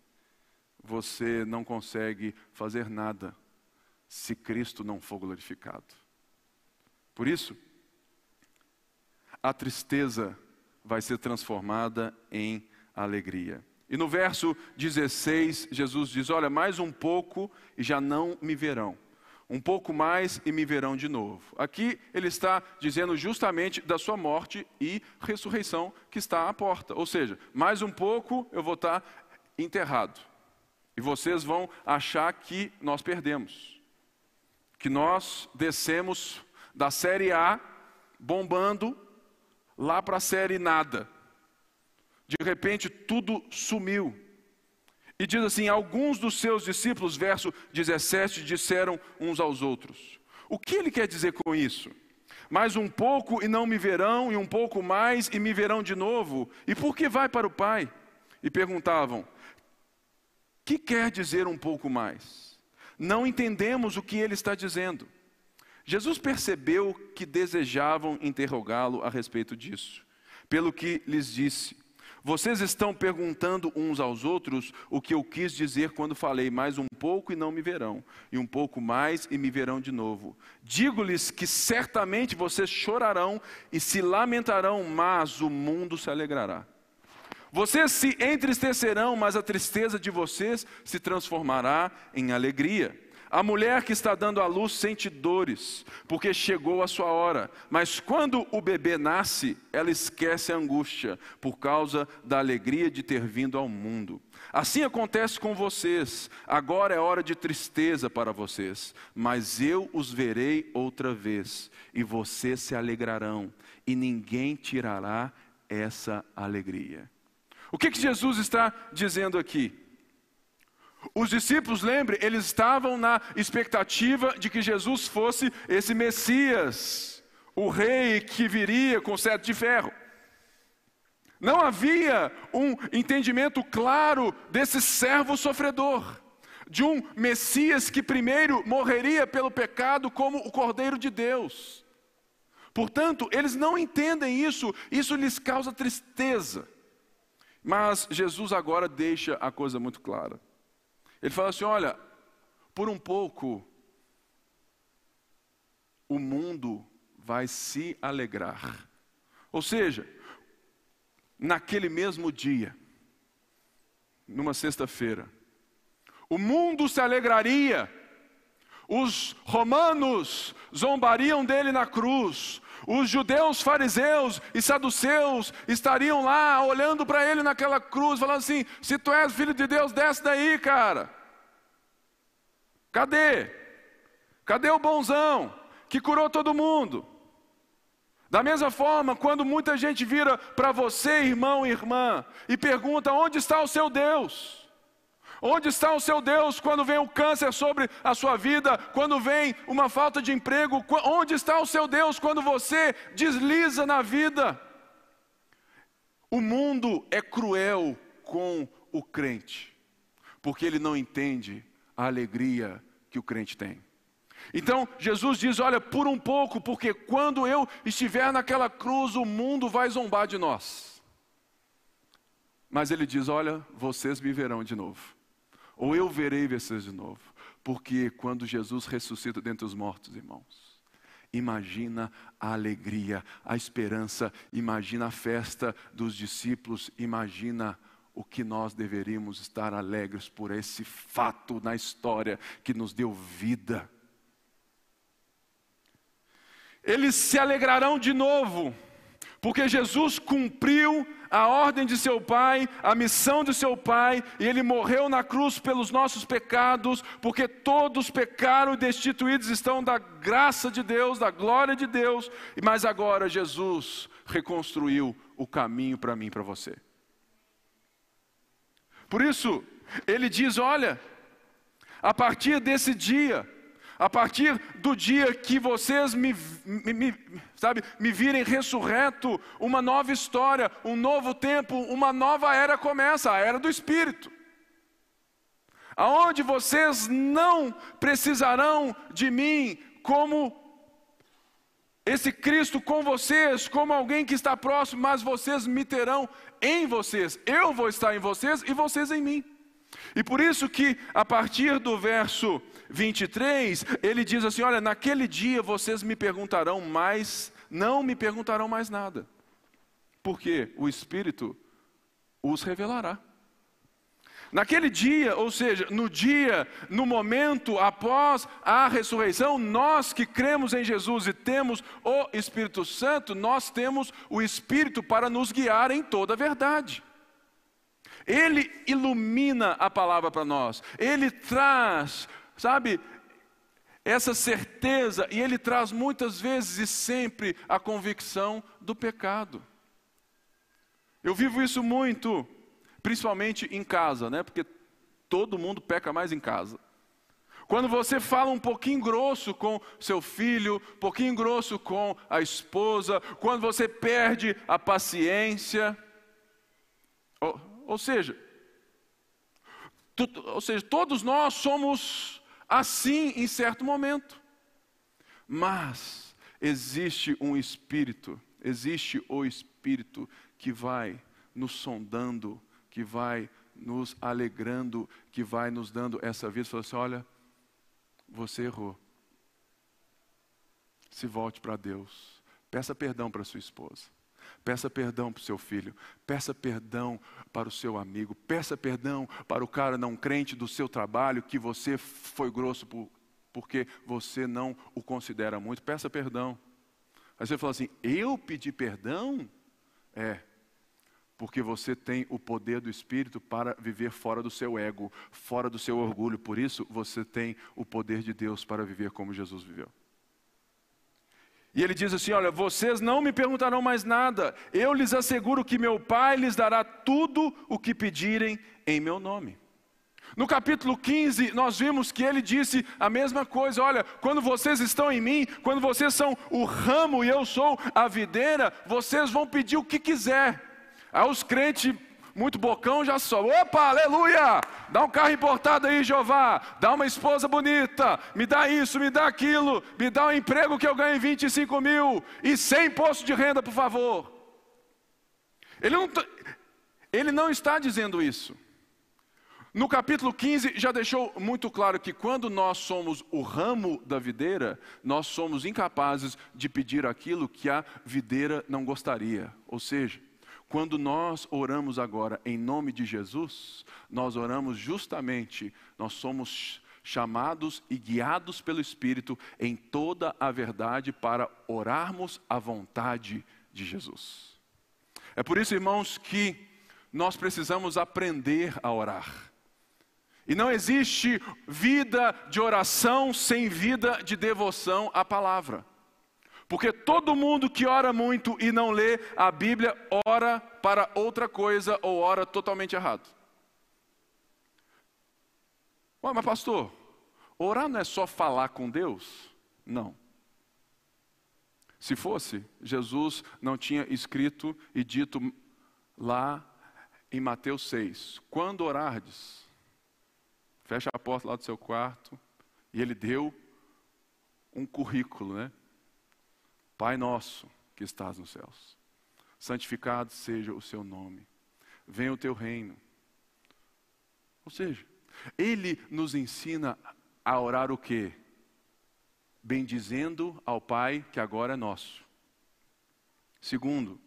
[SPEAKER 2] você não consegue fazer nada se Cristo não for glorificado. Por isso, a tristeza vai ser transformada em alegria. E no verso 16, Jesus diz: Olha, mais um pouco e já não me verão. Um pouco mais e me verão de novo. Aqui ele está dizendo justamente da sua morte e ressurreição que está à porta. Ou seja, mais um pouco eu vou estar enterrado. E vocês vão achar que nós perdemos. Que nós descemos da série A, bombando, lá para a série nada. De repente tudo sumiu. E diz assim: Alguns dos seus discípulos, verso 17, disseram uns aos outros. O que ele quer dizer com isso? Mais um pouco e não me verão, e um pouco mais e me verão de novo. E por que vai para o Pai? e perguntavam: Que quer dizer um pouco mais? Não entendemos o que ele está dizendo. Jesus percebeu que desejavam interrogá-lo a respeito disso, pelo que lhes disse: Vocês estão perguntando uns aos outros o que eu quis dizer quando falei mais um pouco e não me verão, e um pouco mais e me verão de novo. Digo-lhes que certamente vocês chorarão e se lamentarão, mas o mundo se alegrará. Vocês se entristecerão, mas a tristeza de vocês se transformará em alegria. A mulher que está dando à luz sente dores, porque chegou a sua hora. Mas quando o bebê nasce, ela esquece a angústia, por causa da alegria de ter vindo ao mundo. Assim acontece com vocês. Agora é hora de tristeza para vocês, mas eu os verei outra vez, e vocês se alegrarão, e ninguém tirará essa alegria. O que, que Jesus está dizendo aqui? Os discípulos, lembre, eles estavam na expectativa de que Jesus fosse esse Messias, o rei que viria com sete de ferro. Não havia um entendimento claro desse servo sofredor, de um Messias que primeiro morreria pelo pecado como o Cordeiro de Deus. Portanto, eles não entendem isso, isso lhes causa tristeza. Mas Jesus agora deixa a coisa muito clara. Ele fala assim: olha, por um pouco, o mundo vai se alegrar. Ou seja, naquele mesmo dia, numa sexta-feira, o mundo se alegraria, os romanos zombariam dele na cruz, os judeus fariseus e saduceus estariam lá olhando para ele naquela cruz, falando assim: se tu és filho de Deus, desce daí, cara. Cadê? Cadê o bonzão que curou todo mundo? Da mesma forma, quando muita gente vira para você, irmão e irmã, e pergunta: onde está o seu Deus? Onde está o seu Deus quando vem o câncer sobre a sua vida, quando vem uma falta de emprego? Onde está o seu Deus quando você desliza na vida? O mundo é cruel com o crente, porque ele não entende a alegria que o crente tem. Então Jesus diz: Olha, por um pouco, porque quando eu estiver naquela cruz, o mundo vai zombar de nós. Mas ele diz: Olha, vocês me verão de novo ou eu verei vocês de novo. Porque quando Jesus ressuscita dentre os mortos, irmãos, imagina a alegria, a esperança, imagina a festa dos discípulos, imagina o que nós deveríamos estar alegres por esse fato na história que nos deu vida. Eles se alegrarão de novo, porque Jesus cumpriu a ordem de seu pai, a missão de seu pai, e ele morreu na cruz pelos nossos pecados, porque todos pecaram e destituídos estão da graça de Deus, da glória de Deus, mas agora Jesus reconstruiu o caminho para mim e para você. Por isso, ele diz: olha, a partir desse dia, a partir do dia que vocês me, me, me, sabe, me virem ressurreto, uma nova história, um novo tempo, uma nova era começa, a era do Espírito. Aonde vocês não precisarão de mim como esse Cristo com vocês, como alguém que está próximo, mas vocês me terão em vocês. Eu vou estar em vocês e vocês em mim. E por isso que a partir do verso 23, ele diz assim: Olha, naquele dia vocês me perguntarão mais, não me perguntarão mais nada, porque o Espírito os revelará. Naquele dia, ou seja, no dia, no momento após a ressurreição, nós que cremos em Jesus e temos o Espírito Santo, nós temos o Espírito para nos guiar em toda a verdade. Ele ilumina a palavra para nós, ele traz, sabe, essa certeza, e ele traz muitas vezes e sempre a convicção do pecado. Eu vivo isso muito, principalmente em casa, né? Porque todo mundo peca mais em casa. Quando você fala um pouquinho grosso com seu filho, um pouquinho grosso com a esposa, quando você perde a paciência, Ou seja, tu, ou seja, todos nós somos assim em certo momento. Mas existe um espírito, existe o espírito que vai nos sondando, que vai nos alegrando, que vai nos dando essa vida. Fala assim: olha, você errou. Se volte para Deus. Peça perdão para sua esposa. Peça perdão para o seu filho, peça perdão para o seu amigo, peça perdão para o cara não crente do seu trabalho que você foi grosso por, porque você não o considera muito. Peça perdão. Aí você fala assim: eu pedi perdão? É, porque você tem o poder do Espírito para viver fora do seu ego, fora do seu orgulho. Por isso, você tem o poder de Deus para viver como Jesus viveu. E ele diz assim: Olha, vocês não me perguntarão mais nada, eu lhes asseguro que meu Pai lhes dará tudo o que pedirem em meu nome. No capítulo 15, nós vimos que ele disse a mesma coisa: olha, quando vocês estão em mim, quando vocês são o ramo e eu sou a videira, vocês vão pedir o que quiser. Aí os crentes muito bocão já só. Opa, aleluia! Dá um carro importado aí, Jeová. Dá uma esposa bonita. Me dá isso, me dá aquilo. Me dá um emprego que eu ganhe 25 mil. E sem imposto de renda, por favor. Ele não, ele não está dizendo isso. No capítulo 15 já deixou muito claro que quando nós somos o ramo da videira, nós somos incapazes de pedir aquilo que a videira não gostaria. Ou seja, quando nós oramos agora em nome de Jesus, nós oramos justamente, nós somos chamados e guiados pelo Espírito em toda a verdade para orarmos a vontade de Jesus. É por isso, irmãos, que nós precisamos aprender a orar. E não existe vida de oração sem vida de devoção à palavra. Porque todo mundo que ora muito e não lê a Bíblia, ora para outra coisa ou ora totalmente errado. Ué, mas pastor, orar não é só falar com Deus? Não. Se fosse, Jesus não tinha escrito e dito lá em Mateus 6: quando orardes, fecha a porta lá do seu quarto, e ele deu um currículo, né? Pai nosso que estás nos céus, santificado seja o seu nome, venha o teu reino. Ou seja, ele nos ensina a orar o quê? Bendizendo ao Pai que agora é nosso. Segundo,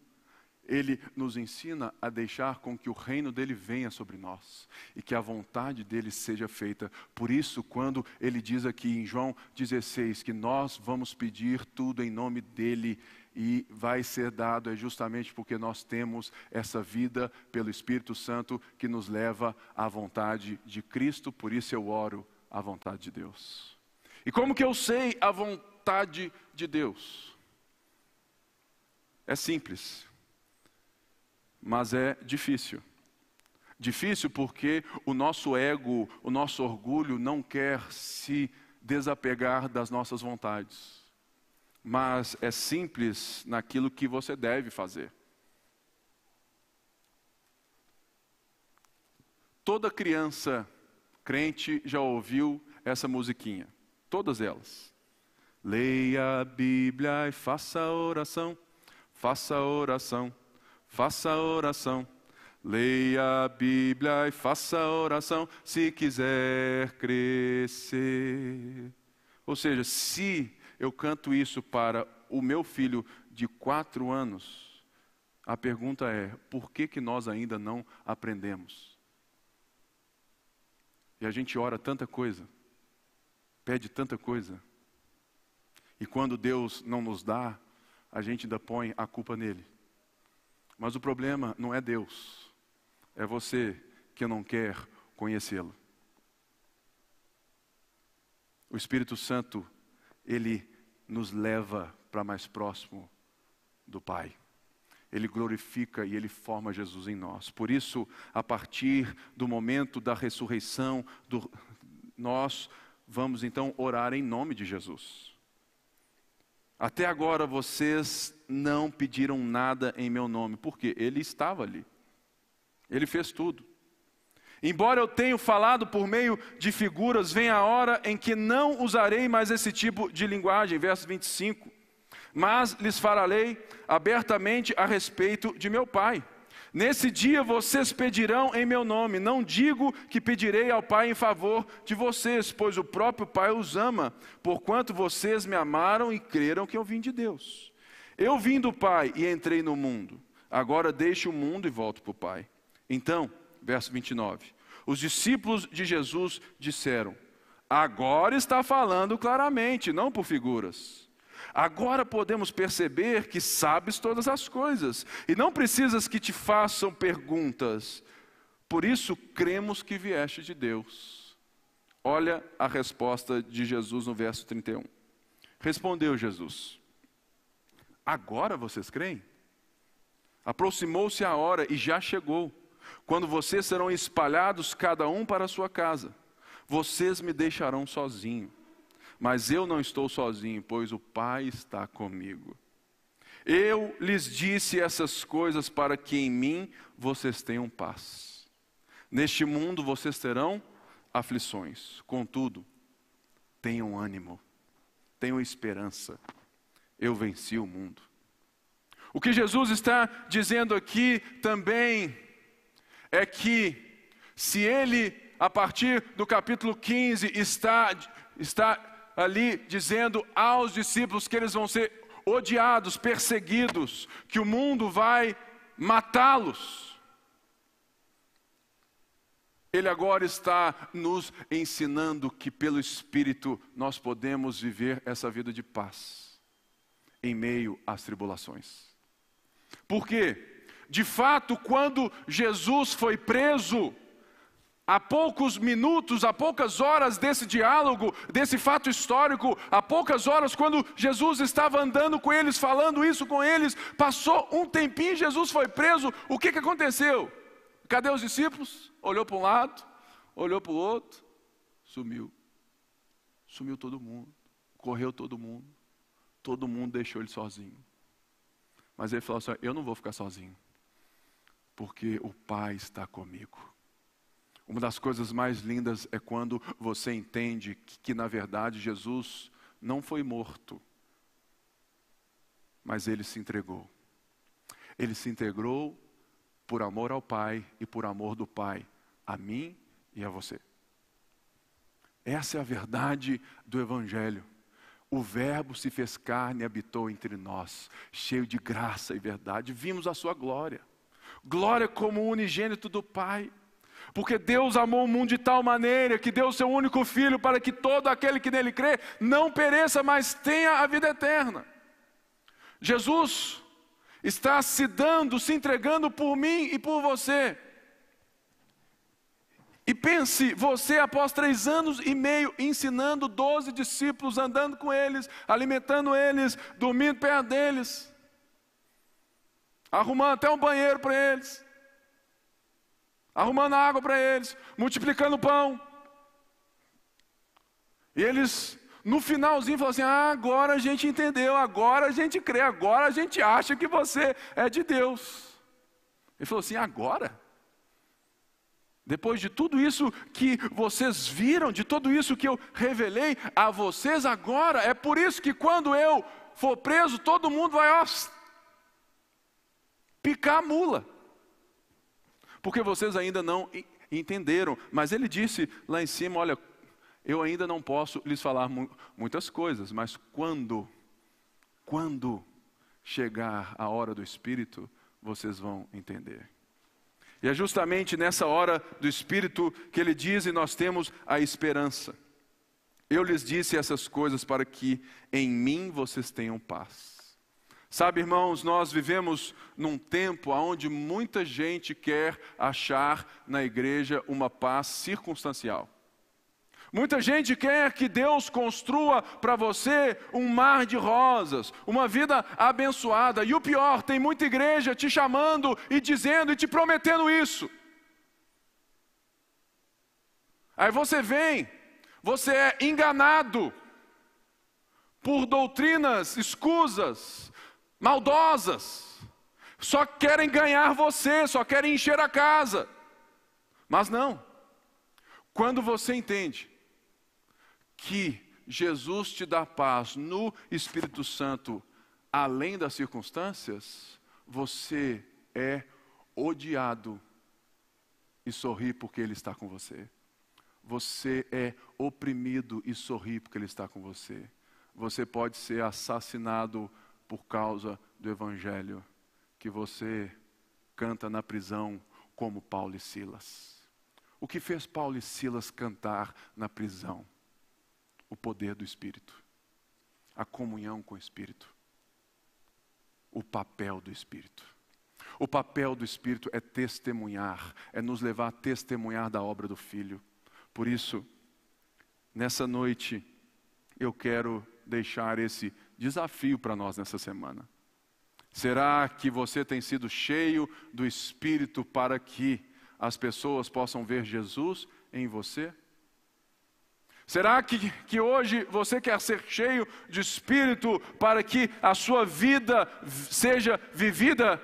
[SPEAKER 2] ele nos ensina a deixar com que o reino dele venha sobre nós e que a vontade dele seja feita. Por isso, quando ele diz aqui em João 16 que nós vamos pedir tudo em nome dele e vai ser dado, é justamente porque nós temos essa vida pelo Espírito Santo que nos leva à vontade de Cristo. Por isso eu oro à vontade de Deus. E como que eu sei a vontade de Deus? É simples mas é difícil. Difícil porque o nosso ego, o nosso orgulho não quer se desapegar das nossas vontades. Mas é simples naquilo que você deve fazer. Toda criança crente já ouviu essa musiquinha, todas elas. Leia a Bíblia e faça oração, faça oração faça oração. Leia a Bíblia e faça oração se quiser crescer. Ou seja, se eu canto isso para o meu filho de quatro anos, a pergunta é: por que, que nós ainda não aprendemos? E a gente ora tanta coisa, pede tanta coisa, e quando Deus não nos dá, a gente ainda põe a culpa nele. Mas o problema não é Deus, é você que não quer conhecê-lo. O Espírito Santo, ele nos leva para mais próximo do Pai. Ele glorifica e ele forma Jesus em nós. Por isso, a partir do momento da ressurreição, do, nós vamos então orar em nome de Jesus. Até agora vocês não pediram nada em meu nome, porque ele estava ali. Ele fez tudo. Embora eu tenha falado por meio de figuras, vem a hora em que não usarei mais esse tipo de linguagem, verso 25. Mas lhes falarei abertamente a respeito de meu Pai. Nesse dia vocês pedirão em meu nome. Não digo que pedirei ao Pai em favor de vocês, pois o próprio Pai os ama, porquanto vocês me amaram e creram que eu vim de Deus. Eu vim do Pai e entrei no mundo. Agora deixo o mundo e volto para o Pai. Então, verso 29. Os discípulos de Jesus disseram: Agora está falando claramente, não por figuras. Agora podemos perceber que sabes todas as coisas e não precisas que te façam perguntas. Por isso cremos que vieste de Deus. Olha a resposta de Jesus no verso 31. Respondeu Jesus: Agora vocês creem? Aproximou-se a hora e já chegou quando vocês serão espalhados cada um para a sua casa, vocês me deixarão sozinho. Mas eu não estou sozinho, pois o Pai está comigo. Eu lhes disse essas coisas para que em mim vocês tenham paz. Neste mundo vocês terão aflições, contudo, tenham ânimo, tenham esperança. Eu venci o mundo. O que Jesus está dizendo aqui também é que se ele, a partir do capítulo 15, está, está ali dizendo aos discípulos que eles vão ser odiados, perseguidos, que o mundo vai matá-los. Ele agora está nos ensinando que pelo Espírito nós podemos viver essa vida de paz em meio às tribulações. Por quê? De fato, quando Jesus foi preso, há poucos minutos, há poucas horas desse diálogo, desse fato histórico, há poucas horas, quando Jesus estava andando com eles, falando isso com eles, passou um tempinho, Jesus foi preso, o que, que aconteceu? Cadê os discípulos? Olhou para um lado, olhou para o outro, sumiu. Sumiu todo mundo, correu todo mundo, todo mundo deixou ele sozinho. Mas ele falou assim: Eu não vou ficar sozinho porque o Pai está comigo. Uma das coisas mais lindas é quando você entende que, que, na verdade, Jesus não foi morto, mas ele se entregou. Ele se integrou por amor ao Pai e por amor do Pai a mim e a você. Essa é a verdade do Evangelho. O Verbo se fez carne e habitou entre nós, cheio de graça e verdade. Vimos a sua glória glória como unigênito do Pai. Porque Deus amou o mundo de tal maneira que deu o seu único filho para que todo aquele que nele crê não pereça, mas tenha a vida eterna. Jesus está se dando, se entregando por mim e por você. E pense, você após três anos e meio ensinando doze discípulos, andando com eles, alimentando eles, dormindo perto deles, arrumando até um banheiro para eles, arrumando água para eles, multiplicando pão. E eles, no finalzinho, falaram assim: ah, agora a gente entendeu, agora a gente crê, agora a gente acha que você é de Deus. Ele falou assim: agora? Depois de tudo isso que vocês viram, de tudo isso que eu revelei a vocês agora, é por isso que quando eu for preso, todo mundo vai, ó, picar a mula. Porque vocês ainda não entenderam. Mas ele disse lá em cima: Olha, eu ainda não posso lhes falar mu muitas coisas, mas quando, quando chegar a hora do Espírito, vocês vão entender. E é justamente nessa hora do Espírito que ele diz, e nós temos a esperança. Eu lhes disse essas coisas para que em mim vocês tenham paz. Sabe, irmãos, nós vivemos num tempo onde muita gente quer achar na igreja uma paz circunstancial. Muita gente quer que Deus construa para você um mar de rosas, uma vida abençoada. E o pior, tem muita igreja te chamando e dizendo e te prometendo isso. Aí você vem, você é enganado por doutrinas escusas, maldosas, só querem ganhar você, só querem encher a casa. Mas não. Quando você entende que Jesus te dá paz no Espírito Santo, além das circunstâncias, você é odiado e sorri porque Ele está com você. Você é oprimido e sorri porque Ele está com você. Você pode ser assassinado por causa do Evangelho que você canta na prisão como Paulo e Silas. O que fez Paulo e Silas cantar na prisão? O poder do Espírito, a comunhão com o Espírito, o papel do Espírito. O papel do Espírito é testemunhar, é nos levar a testemunhar da obra do Filho. Por isso, nessa noite, eu quero deixar esse desafio para nós nessa semana. Será que você tem sido cheio do Espírito para que as pessoas possam ver Jesus em você? Será que, que hoje você quer ser cheio de Espírito para que a sua vida seja vivida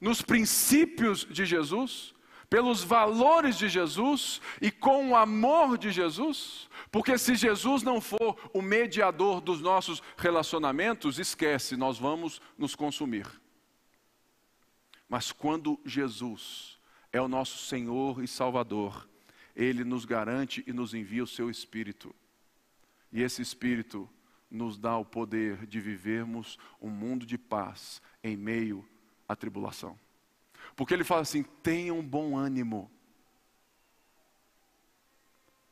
[SPEAKER 2] nos princípios de Jesus? Pelos valores de Jesus e com o amor de Jesus, porque se Jesus não for o mediador dos nossos relacionamentos, esquece, nós vamos nos consumir. Mas quando Jesus é o nosso Senhor e Salvador, Ele nos garante e nos envia o seu Espírito. E esse Espírito nos dá o poder de vivermos um mundo de paz em meio à tribulação. Porque ele fala assim: tenham bom ânimo.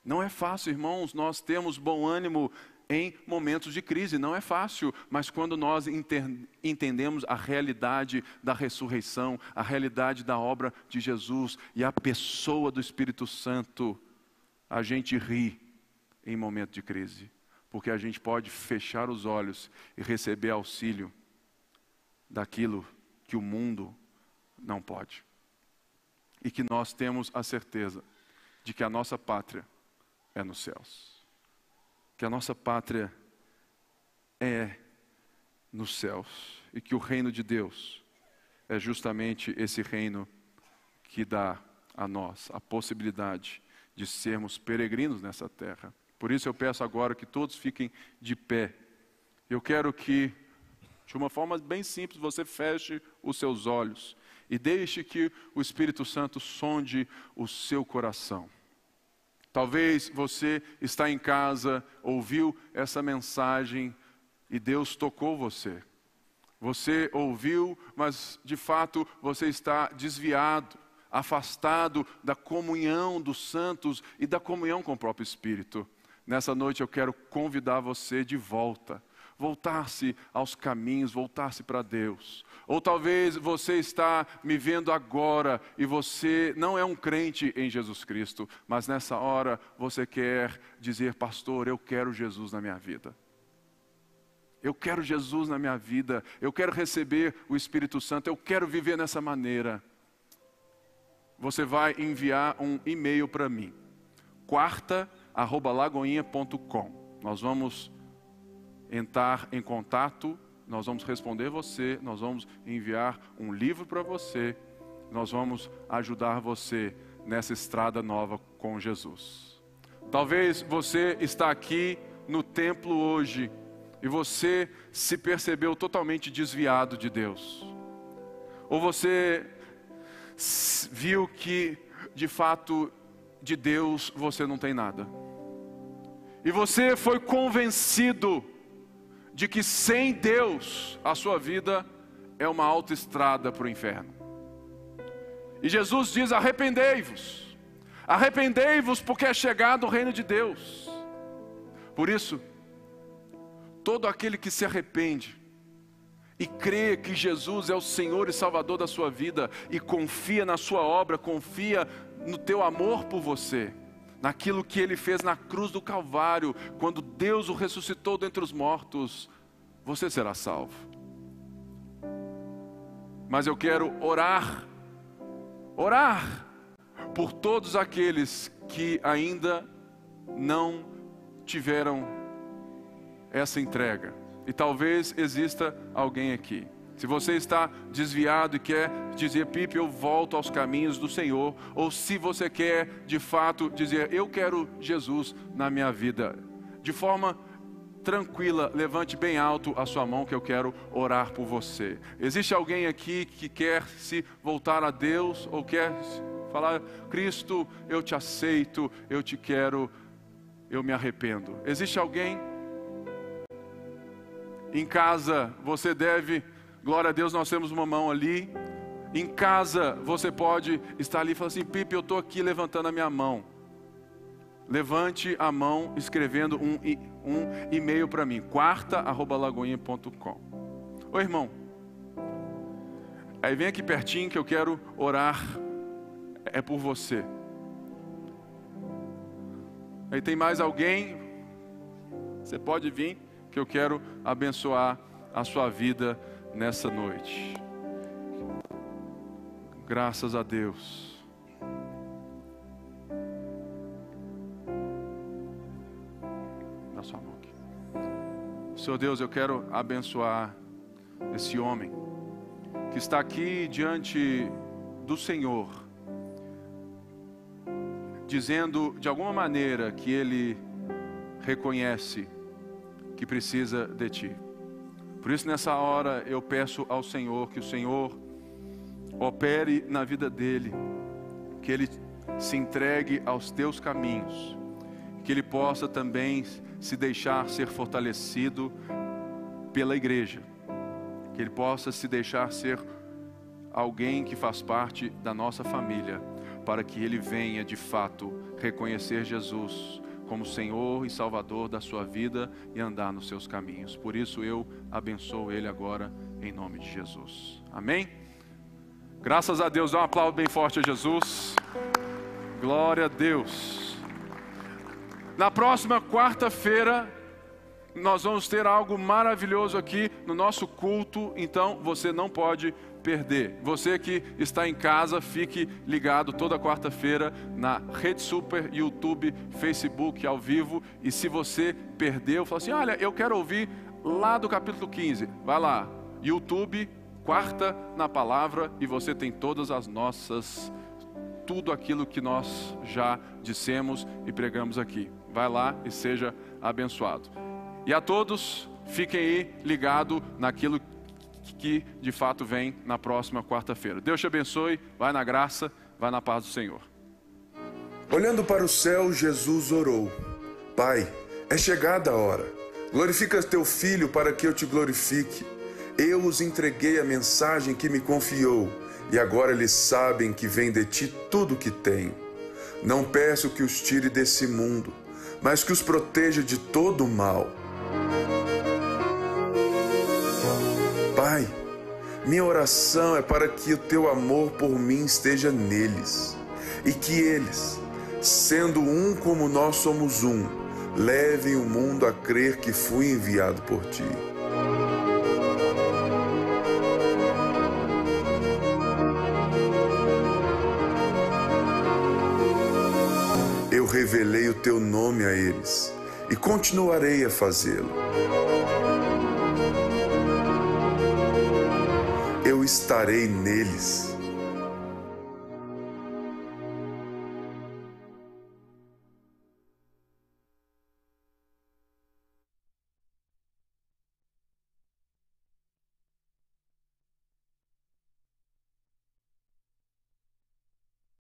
[SPEAKER 2] Não é fácil, irmãos, nós temos bom ânimo em momentos de crise, não é fácil, mas quando nós entendemos a realidade da ressurreição, a realidade da obra de Jesus e a pessoa do Espírito Santo, a gente ri em momento de crise, porque a gente pode fechar os olhos e receber auxílio daquilo que o mundo não pode. E que nós temos a certeza de que a nossa pátria é nos céus. Que a nossa pátria é nos céus. E que o reino de Deus é justamente esse reino que dá a nós a possibilidade de sermos peregrinos nessa terra. Por isso eu peço agora que todos fiquem de pé. Eu quero que, de uma forma bem simples, você feche os seus olhos e deixe que o Espírito Santo sonde o seu coração. Talvez você está em casa, ouviu essa mensagem e Deus tocou você. Você ouviu, mas de fato você está desviado, afastado da comunhão dos santos e da comunhão com o próprio Espírito. Nessa noite eu quero convidar você de volta voltar-se aos caminhos, voltar-se para Deus. Ou talvez você está me vendo agora e você não é um crente em Jesus Cristo, mas nessa hora você quer dizer, pastor, eu quero Jesus na minha vida. Eu quero Jesus na minha vida, eu quero receber o Espírito Santo, eu quero viver nessa maneira. Você vai enviar um e-mail para mim, quarta@lagoinha.com. Nós vamos entrar em contato, nós vamos responder você, nós vamos enviar um livro para você, nós vamos ajudar você nessa estrada nova com Jesus. Talvez você está aqui no templo hoje e você se percebeu totalmente desviado de Deus. Ou você viu que de fato de Deus você não tem nada. E você foi convencido de que sem Deus a sua vida é uma autoestrada para o inferno. E Jesus diz: arrependei-vos, arrependei-vos, porque é chegado o reino de Deus. Por isso, todo aquele que se arrepende e crê que Jesus é o Senhor e Salvador da sua vida e confia na sua obra, confia no teu amor por você, naquilo que ele fez na cruz do Calvário, quando Deus o ressuscitou dentre os mortos, você será salvo. Mas eu quero orar, orar por todos aqueles que ainda não tiveram essa entrega. E talvez exista alguém aqui. Se você está desviado e quer dizer, Pipe, eu volto aos caminhos do Senhor, ou se você quer de fato dizer, eu quero Jesus na minha vida, de forma tranquila, levante bem alto a sua mão que eu quero orar por você. Existe alguém aqui que quer se voltar a Deus ou quer falar, Cristo, eu te aceito, eu te quero, eu me arrependo? Existe alguém? Em casa você deve Glória a Deus, nós temos uma mão ali. Em casa, você pode estar ali e falar assim: Pipe, eu estou aqui levantando a minha mão. Levante a mão escrevendo um, um e-mail para mim, quarta.lagoinha.com. Ô irmão, aí vem aqui pertinho que eu quero orar, é por você. Aí tem mais alguém? Você pode vir, que eu quero abençoar a sua vida nessa noite. Graças a Deus. Na sua mão aqui. Senhor Deus, eu quero abençoar esse homem que está aqui diante do Senhor, dizendo de alguma maneira que ele reconhece que precisa de Ti. Por isso, nessa hora, eu peço ao Senhor que o Senhor opere na vida dele, que ele se entregue aos teus caminhos, que ele possa também se deixar ser fortalecido pela igreja, que ele possa se deixar ser alguém que faz parte da nossa família, para que ele venha de fato reconhecer Jesus como Senhor e Salvador da sua vida e andar nos seus caminhos. Por isso eu abençoo ele agora em nome de Jesus. Amém? Graças a Deus, dá um aplauso bem forte a Jesus. Glória a Deus. Na próxima quarta-feira, nós vamos ter algo maravilhoso aqui no nosso culto, então você não pode perder. Você que está em casa, fique ligado toda quarta-feira na Rede Super, YouTube, Facebook ao vivo. E se você perdeu, fala assim: olha, eu quero ouvir lá do capítulo 15. Vai lá, YouTube, quarta na palavra, e você tem todas as nossas, tudo aquilo que nós já dissemos e pregamos aqui. Vai lá e seja abençoado. E a todos, fiquem aí ligado naquilo que que de fato vem na próxima quarta-feira. Deus te abençoe, vai na graça, vai na paz do Senhor.
[SPEAKER 1] Olhando para o céu, Jesus orou: Pai, é chegada a hora. Glorifica teu filho para que eu te glorifique. Eu os entreguei a mensagem que me confiou, e agora eles sabem que vem de ti tudo o que tenho. Não peço que os tire desse mundo, mas que os proteja de todo o mal. Pai, minha oração é para que o teu amor por mim esteja neles e que eles, sendo um como nós somos um, levem o mundo a crer que fui enviado por ti. Eu revelei o teu nome a eles e continuarei a fazê-lo. estarei neles